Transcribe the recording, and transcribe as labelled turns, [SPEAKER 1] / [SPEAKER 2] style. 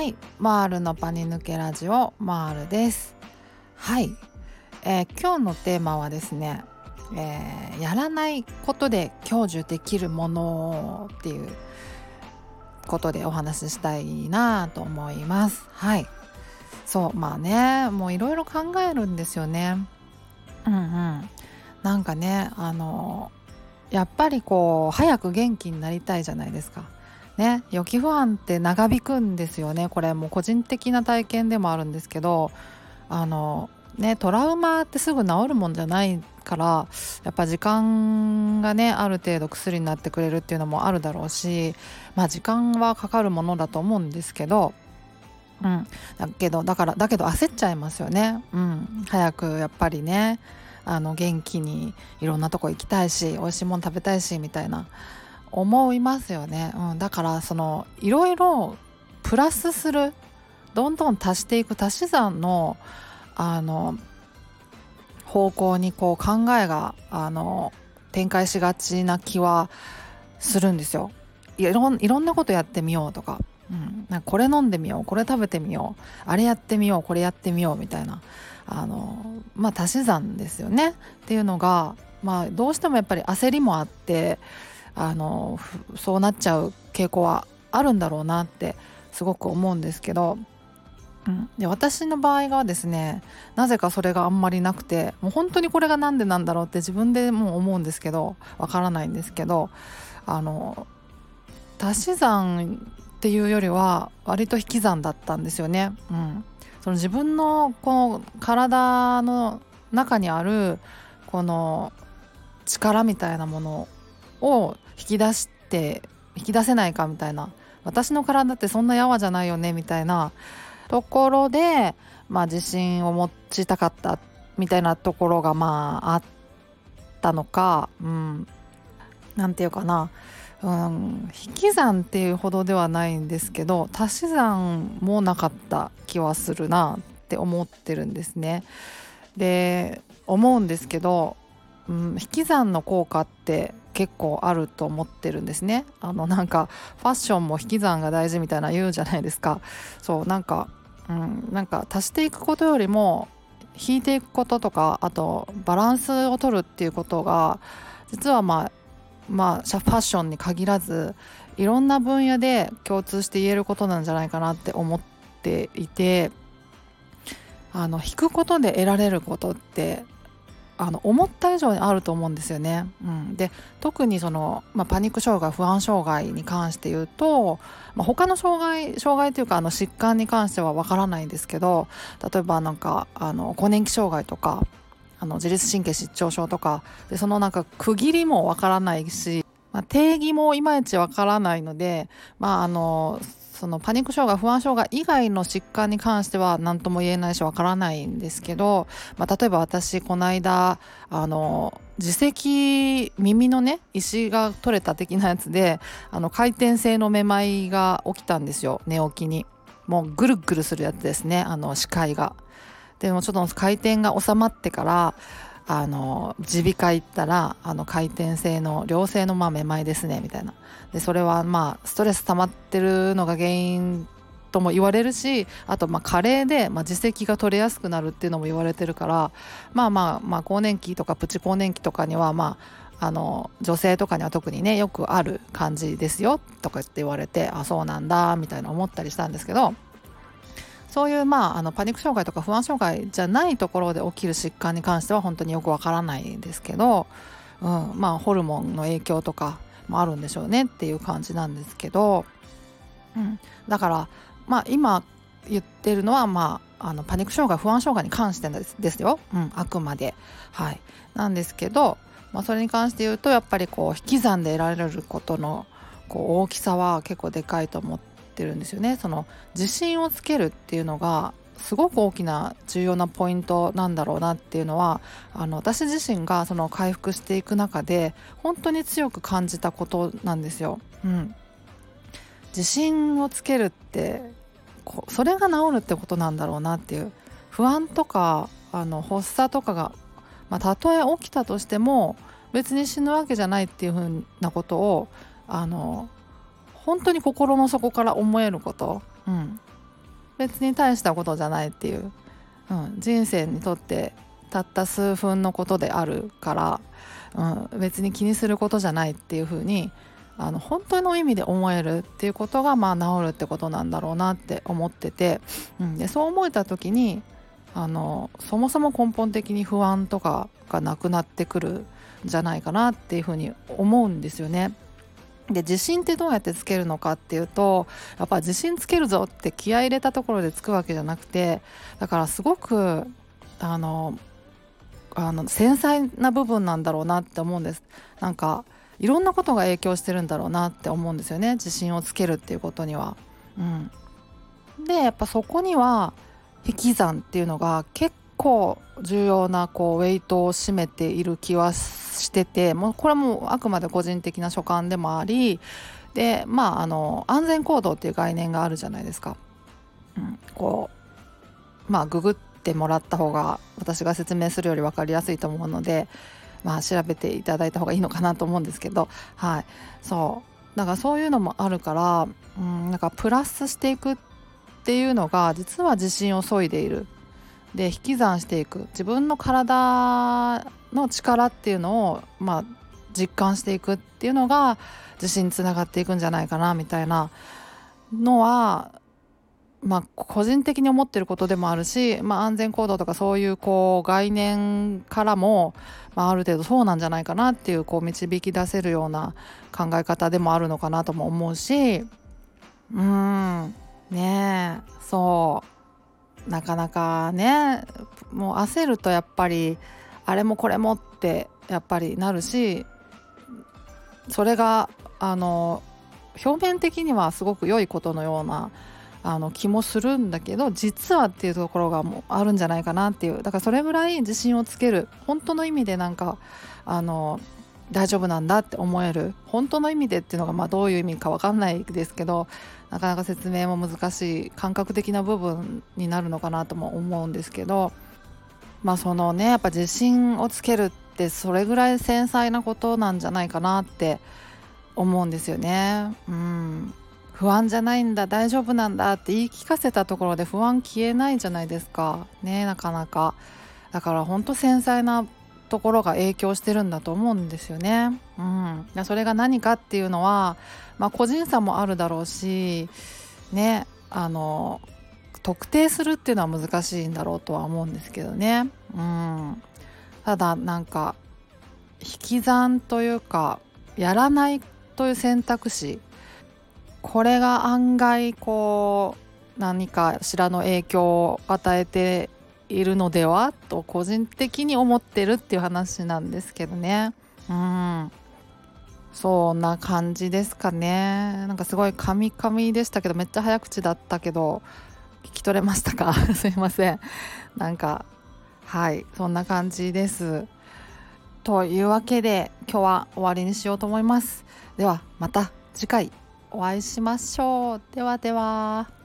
[SPEAKER 1] はい。マールのパニ抜けラジオマールです。はい、えー、今日のテーマはですね、えー、やらないことで享受できるものっていうことでお話ししたいなと思います。はい。そうまあねもういろいろ考えるんですよね。うんうん。なんかねあのやっぱりこう早く元気になりたいじゃないですかね予期不安って長引くんですよね。これもう個人的な体験でもあるんですけどあのねトラウマってすぐ治るもんじゃないからやっぱ時間がねある程度薬になってくれるっていうのもあるだろうしまあ時間はかかるものだと思うんですけどうん、だけどだからだけど焦っちゃいますよね、うん、早くやっぱりねあの元気にいろんなとこ行きたいし美味しいもの食べたいしみたいな。思いますよね、うん、だからそのいろいろプラスするどんどん足していく足し算のあの方向にこう考えがあの展開しがちな気はするんですよ。いろいろんなことやってみようとか,、うん、なんかこれ飲んでみよう。これ食べてみよう。あれやってみよう。これやってみようみたいな。あのまあ足し算ですよね。っていうのが、まあ、どうしてもやっぱり焦りもあってあのそうなっちゃう傾向はあるんだろうなってすごく思うんですけど、うん、で私の場合がですねなぜかそれがあんまりなくてもう本当にこれが何でなんだろうって自分でもう思うんですけどわからないんですけどあの足し算っていうよりは割と引き算だったんですよね。うん、その自分のこの体の中にあるこの力みたいなものを引き出して引き出せないかみたいな。私の体ってそんなやわじゃないよねみたいな。ところで、まあ、自信を持ちたかったみたいなところがまああったのか、うん、なんていうかな、うん、引き算っていうほどではないんですけど足し算もなかった気はするなって思ってるんですね。で思うんですけど、うん、引き算の効果って結構あると思ってるんですね。あのなんかファッションも引き算が大事みたいな言うじゃないですか。そうなんかうんなんか足していくことよりも引いていくこととかあとバランスを取るっていうことが実はまあまあファッションに限らずいろんな分野で共通して言えることなんじゃないかなって思っていてあの引くことで得られることってあの思った以上にあると思うんですよね。うん、で特にその、まあ、パニック障害不安障害に関して言うと、まあ、他の障害障害というかあの疾患に関してはわからないんですけど例えばなんかあの更年期障害とかあの自律神経失調症とかでそのなんか区切りもわからないし、まあ、定義もいまいちわからないので、まあ、あのそのパニック障害不安障害以外の疾患に関しては何とも言えないしわからないんですけど、まあ、例えば私この間あの耳石耳のね石が取れた的なやつであの回転性のめまいが起きたんですよ寝起きに。もうぐるぐるするやつですねあの視界が。でもちょっと回転が収まってからあの耳鼻科行ったらあの回転性の良性のまあめまいですねみたいな。でそれはまあストレス溜まってるのが原因とも言われるしあとまあ加齢で、まあ、耳石が取れやすくなるっていうのも言われてるからまあまあまあ更年期とかプチ更年期とかにはまああの女性とかには特にねよくある感じですよとかって言われてあそうなんだみたいな思ったりしたんですけどそういうまああのパニック障害とか不安障害じゃないところで起きる疾患に関しては本当によくわからないですけど、うん、まあホルモンの影響とかもあるんでしょうねっていう感じなんですけど、うん、だからまあ今言ってるのはまああのパニック障害不安障害に関してですですよ、うん、あくまで。はい、なんですけど、まあ、それに関して言うとやっぱりこう引き算で得られることのこう大きさは結構でかいと思っててるんですよね。その自信をつけるっていうのがすごく大きな重要なポイントなんだろうなっていうのはあの私自身がその回復していく中で本当に強く感じたことなんですよ。うん、自信をつけるってそれが治るってことなんだろうなっていう不安とかあの発作とかが、まあ、たとえ起きたとしても別に死ぬわけじゃないっていうふうなことをあの本当に心の底から思えること、うん、別に大したことじゃないっていう、うん、人生にとってたった数分のことであるから、うん、別に気にすることじゃないっていうふうにあの本当の意味で思えるっていうことがまあ治るってことなんだろうなって思ってて、うん、でそう思えた時にあのそもそも根本的に不安とかがなくなってくるんじゃないかなっていうふうに思うんですよね。で自信ってどうやってつけるのかっていうとやっぱ自信つけるぞって気合い入れたところでつくわけじゃなくてだからすごくあのあの繊細な部分なんだろうなって思うんですなんかいろんなことが影響してるんだろうなって思うんですよね自信をつけるっていうことには。うん、でやっぱそこには引き算っていうのが結構重要なこうウェイトを占めている気はしててもうこれもあくまで個人的な所感でもありでまああの安全行動っていう概念があるじゃないですか。うん、こうまあググってもらった方が私が説明するより分かりやすいと思うのでまあ調べていただいた方がいいのかなと思うんですけどはい。そう。だからそういうのもあるからうんなんかプラスしていくっていうのが実は自信を削いでいる。で引き算していく。自分の体の力っていうのをまあ実感していくっていうのが自信につながっていくんじゃないかなみたいなのはまあ個人的に思ってることでもあるし、まあ、安全行動とかそういうこう概念からも、まあ、ある程度そうなんじゃないかなっていうこう導き出せるような考え方でもあるのかなとも思うし。うん。ねえ。そう。なかなかねもう焦るとやっぱりあれもこれもってやっぱりなるしそれがあの表面的にはすごく良いことのようなあの気もするんだけど実はっていうところがもうあるんじゃないかなっていう。だからそれぐらい自信をつける。本当の意味でなんかあの大丈夫なんだって思える本当の意味でっていうのがまあどういう意味か分かんないですけどなかなか説明も難しい感覚的な部分になるのかなとも思うんですけどまあそのねやっぱ自信をつけるってそれぐらい繊細なことなんじゃないかなって思うんですよね。うん。不安じゃないんだ大丈夫なんだって言い聞かせたところで不安消えないじゃないですか。ねなかなか。だからほんと繊細なところが影響してるんだと思うんですよね。うん、それが何かっていうのは、まあ、個人差もあるだろうしねあの特定するっていうのは難しいんだろうとは思うんですけどね。うん、ただなんか引き算というかやらないという選択肢これが案外こう何かしらの影響を与えているのではと個人的に思ってるっていう話なんですけどね。うん。そんな感じですかね。なんかすごいカミカミでしたけどめっちゃ早口だったけど聞き取れましたか？すいません。なんかはい。そんな感じです。というわけで今日は終わりにしようと思います。ではまた次回お会いしましょう。ではでは。